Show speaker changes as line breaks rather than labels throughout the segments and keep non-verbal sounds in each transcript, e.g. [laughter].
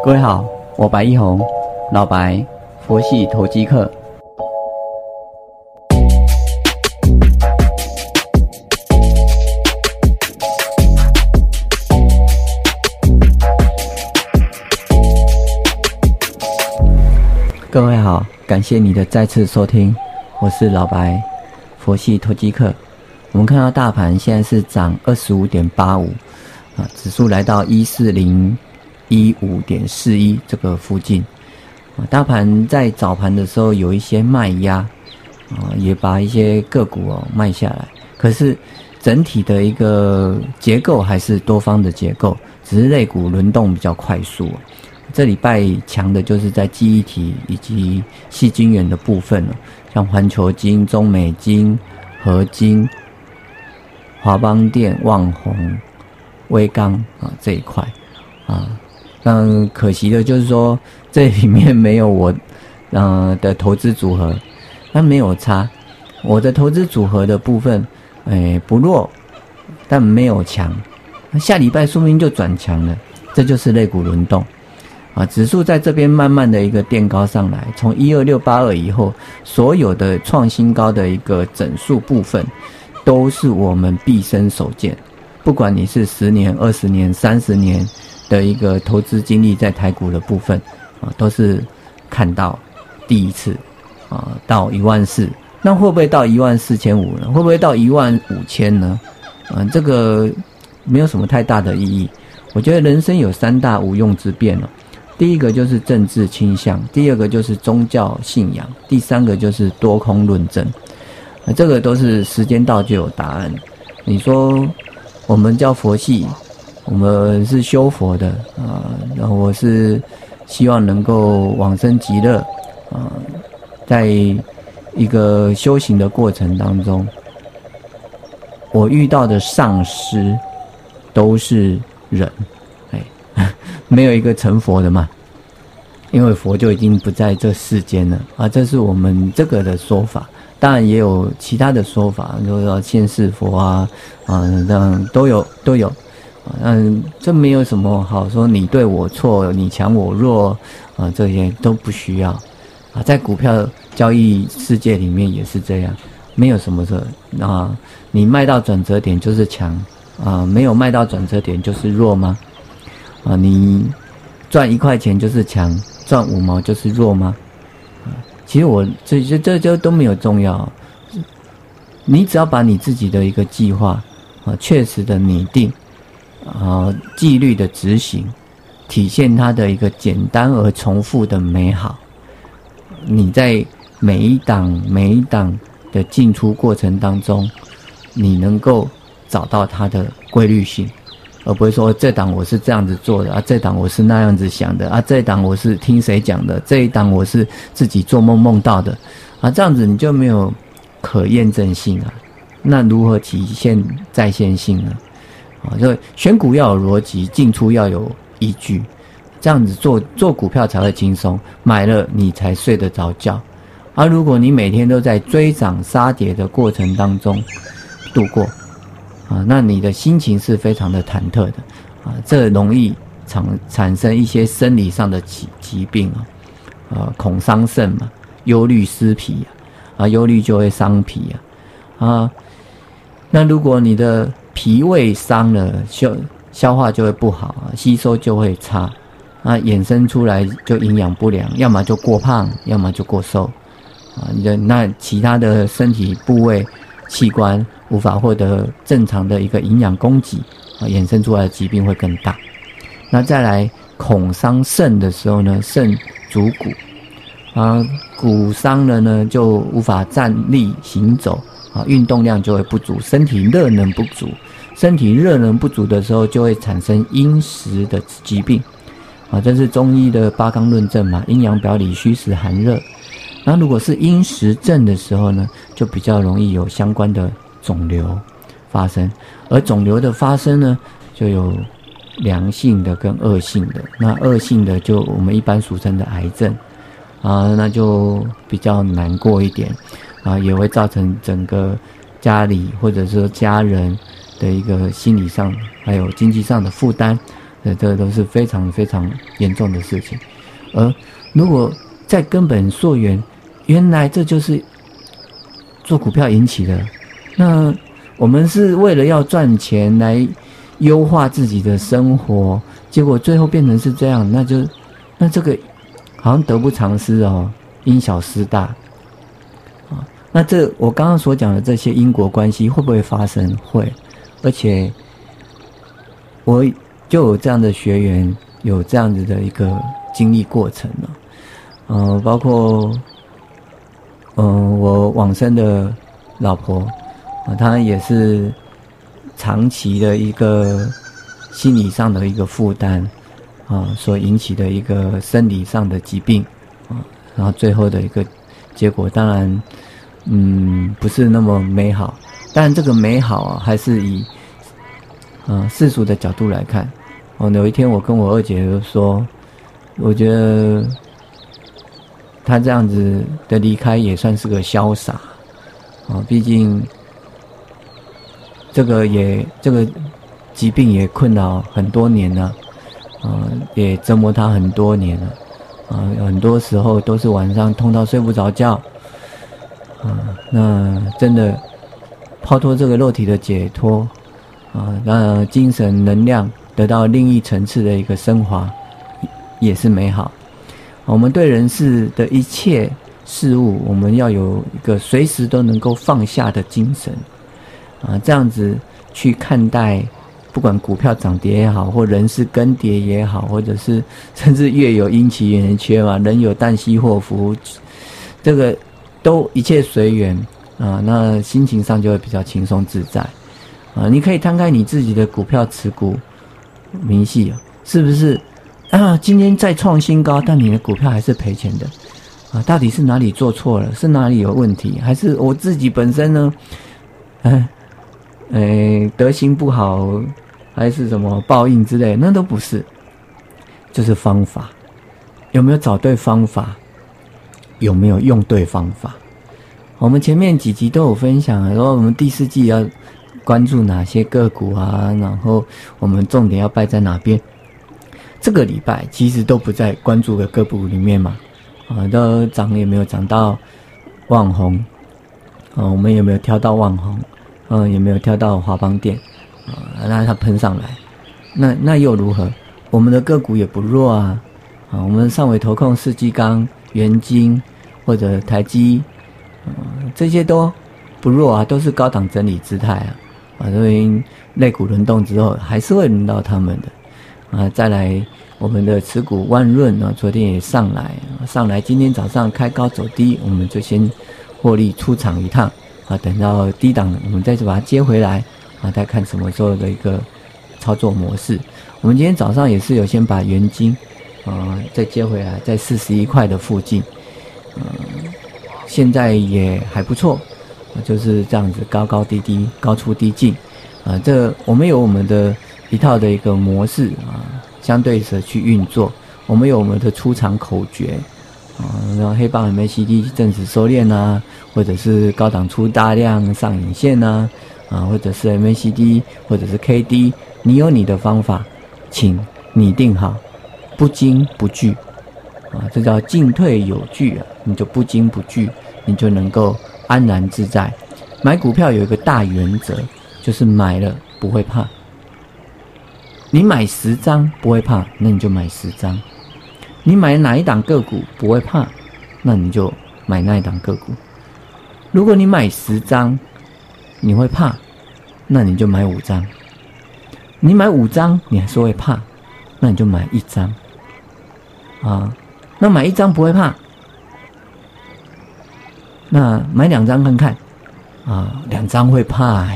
各位好，我白一红，老白，佛系投机客。各位好，感谢你的再次收听，我是老白，佛系投机客。我们看到大盘现在是涨二十五点八五，啊，指数来到一四零一五点四一这个附近，啊，大盘在早盘的时候有一些卖压，啊，也把一些个股哦卖下来，可是整体的一个结构还是多方的结构，只是类股轮动比较快速。这礼拜强的就是在记忆体以及细晶圆的部分了，像环球晶、中美晶、合晶、华邦电、旺宏、威刚啊这一块。啊，但可惜的就是说这里面没有我嗯 [laughs] 的投资组合，那没有差，我的投资组合的部分诶不弱，但没有强，下礼拜说明就转强了，这就是类股轮动。啊，指数在这边慢慢的一个垫高上来，从一二六八二以后，所有的创新高的一个整数部分，都是我们毕生所见。不管你是十年、二十年、三十年的一个投资经历在台股的部分，啊，都是看到第一次，啊，到一万四，那会不会到一万四千五呢？会不会到一万五千呢？嗯，这个没有什么太大的意义。我觉得人生有三大无用之变了。第一个就是政治倾向，第二个就是宗教信仰，第三个就是多空论证。这个都是时间到就有答案。你说我们叫佛系，我们是修佛的啊，然后我是希望能够往生极乐啊，在一个修行的过程当中，我遇到的上师都是人。哎 [laughs] 没有一个成佛的嘛，因为佛就已经不在这世间了啊，这是我们这个的说法。当然也有其他的说法，就是说现世佛啊，啊，这样都有都有。嗯，这没有什么好说，你对我错，你强我弱啊，这些都不需要啊。在股票交易世界里面也是这样，没有什么的啊。你卖到转折点就是强啊，没有卖到转折点就是弱吗？啊，你赚一块钱就是强，赚五毛就是弱吗？啊，其实我这这这这都没有重要。你只要把你自己的一个计划啊，确实的拟定啊，纪律的执行，体现它的一个简单而重复的美好。你在每一档每一档的进出过程当中，你能够找到它的规律性。而不会说这档我是这样子做的啊，这档我是那样子想的啊，这档我是听谁讲的，这一档我是自己做梦梦到的，啊，这样子你就没有可验证性啊。那如何体现在线性呢？啊，就选股要有逻辑，进出要有依据，这样子做做股票才会轻松，买了你才睡得着觉。而如果你每天都在追涨杀跌的过程当中度过。啊，那你的心情是非常的忐忑的，啊，这容易产产生一些生理上的疾疾病啊，啊，恐伤肾嘛，忧虑失脾啊，啊，忧虑就会伤脾啊，啊，那如果你的脾胃伤了，消消化就会不好，吸收就会差，啊，衍生出来就营养不良，要么就过胖，要么就过瘦，啊，你的那其他的身体部位器官。无法获得正常的一个营养供给，啊，衍生出来的疾病会更大。那再来恐伤肾的时候呢，肾主骨，啊，骨伤了呢，就无法站立行走，啊，运动量就会不足，身体热能不足，身体热能不足的时候，就会产生阴实的疾病，啊，这是中医的八纲论证嘛，阴阳表里虚实寒热。那如果是阴实症的时候呢，就比较容易有相关的。肿瘤发生，而肿瘤的发生呢，就有良性的跟恶性的。那恶性的就我们一般俗称的癌症啊，那就比较难过一点啊，也会造成整个家里或者说家人的一个心理上还有经济上的负担这这都是非常非常严重的事情。而如果在根本溯源，原来这就是做股票引起的，那我们是为了要赚钱来优化自己的生活，结果最后变成是这样，那就那这个好像得不偿失哦，因小失大啊。那这我刚刚所讲的这些因果关系会不会发生？会，而且我就有这样的学员，有这样子的一个经历过程了。嗯，包括，嗯，我往生的老婆，啊，她也是长期的一个心理上的一个负担，啊，所引起的一个生理上的疾病，啊，然后最后的一个结果，当然，嗯，不是那么美好，但这个美好啊，还是以，嗯，世俗的角度来看，哦，有一天我跟我二姐就说，我觉得。他这样子的离开也算是个潇洒，啊，毕竟这个也这个疾病也困扰很多年了，啊，也折磨他很多年了，啊，很多时候都是晚上痛到睡不着觉，啊，那真的抛脱这个肉体的解脱，啊，那精神能量得到另一层次的一个升华，也是美好。我们对人事的一切事物，我们要有一个随时都能够放下的精神，啊，这样子去看待，不管股票涨跌也好，或人事更迭也好，或者是 [laughs] 甚至月有阴晴圆缺嘛，人有旦夕祸福，这个都一切随缘啊，那心情上就会比较轻松自在啊。你可以摊开你自己的股票持股明细，是不是？啊，今天再创新高，但你的股票还是赔钱的，啊，到底是哪里做错了？是哪里有问题？还是我自己本身呢？哎，哎，德行不好，还是什么报应之类？那都不是，就是方法，有没有找对方法？有没有用对方法？我们前面几集都有分享，然后我们第四季要关注哪些个股啊？然后我们重点要摆在哪边？这个礼拜其实都不在关注的个股里面嘛，啊，都涨也没有涨到网红，啊，我们也没有挑到网红，嗯，也没有挑到华邦电，啊，让它喷上来，那那又如何？我们的个股也不弱啊，啊，我们上尾投控世纪钢、元金或者台积，嗯，这些都不弱啊，都是高档整理姿态啊，啊，因为肋骨轮动之后还是会轮到他们的。啊，再来我们的持股万润啊，昨天也上来，上来今天早上开高走低，我们就先获利出场一趟啊，等到低档我们再去把它接回来啊，再看什么时候的一个操作模式。我们今天早上也是有先把原金啊再接回来，在四十一块的附近，现在也还不错，就是这样子高高低低，高出低进啊，这我们有我们的。一套的一个模式啊，相对的去运作。我们有我们的出场口诀啊，然后黑棒 MACD 正式收敛呐，或者是高档出大量上影线呐，啊，或者是 MACD，或者是 KD，你有你的方法，请拟定好，不惊不惧啊，这叫进退有据啊，你就不惊不惧，你就能够安然自在。买股票有一个大原则，就是买了不会怕。你买十张不会怕，那你就买十张。你买哪一档个股不会怕，那你就买那一档个股。如果你买十张，你会怕，那你就买五张。你买五张，你还是会怕，那你就买一张。啊，那买一张不会怕，那买两张看看。啊，两张会怕，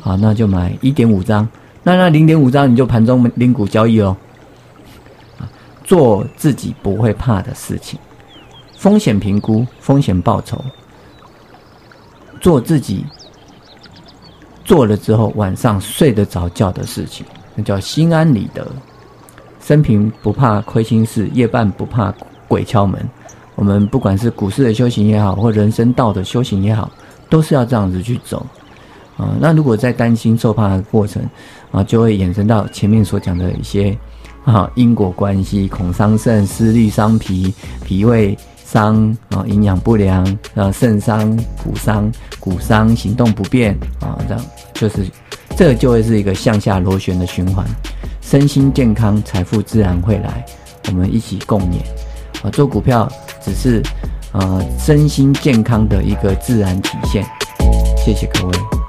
好，那就买一点五张。那那零点五张你就盘中零股交易哦，做自己不会怕的事情，风险评估、风险报酬，做自己做了之后晚上睡得着觉的事情，那叫心安理得。生平不怕亏心事，夜半不怕鬼敲门。我们不管是股市的修行也好，或人生道的修行也好，都是要这样子去走。啊。那如果在担心受怕的过程啊，就会衍生到前面所讲的一些啊因果关系，恐伤肾、思虑伤脾、脾胃伤啊、营养不良啊、肾伤、骨伤、骨伤、行动不便啊，这样就是这就会是一个向下螺旋的循环。身心健康，财富自然会来。我们一起共勉啊！做股票只是呃身心健康的一个自然体现。谢谢各位。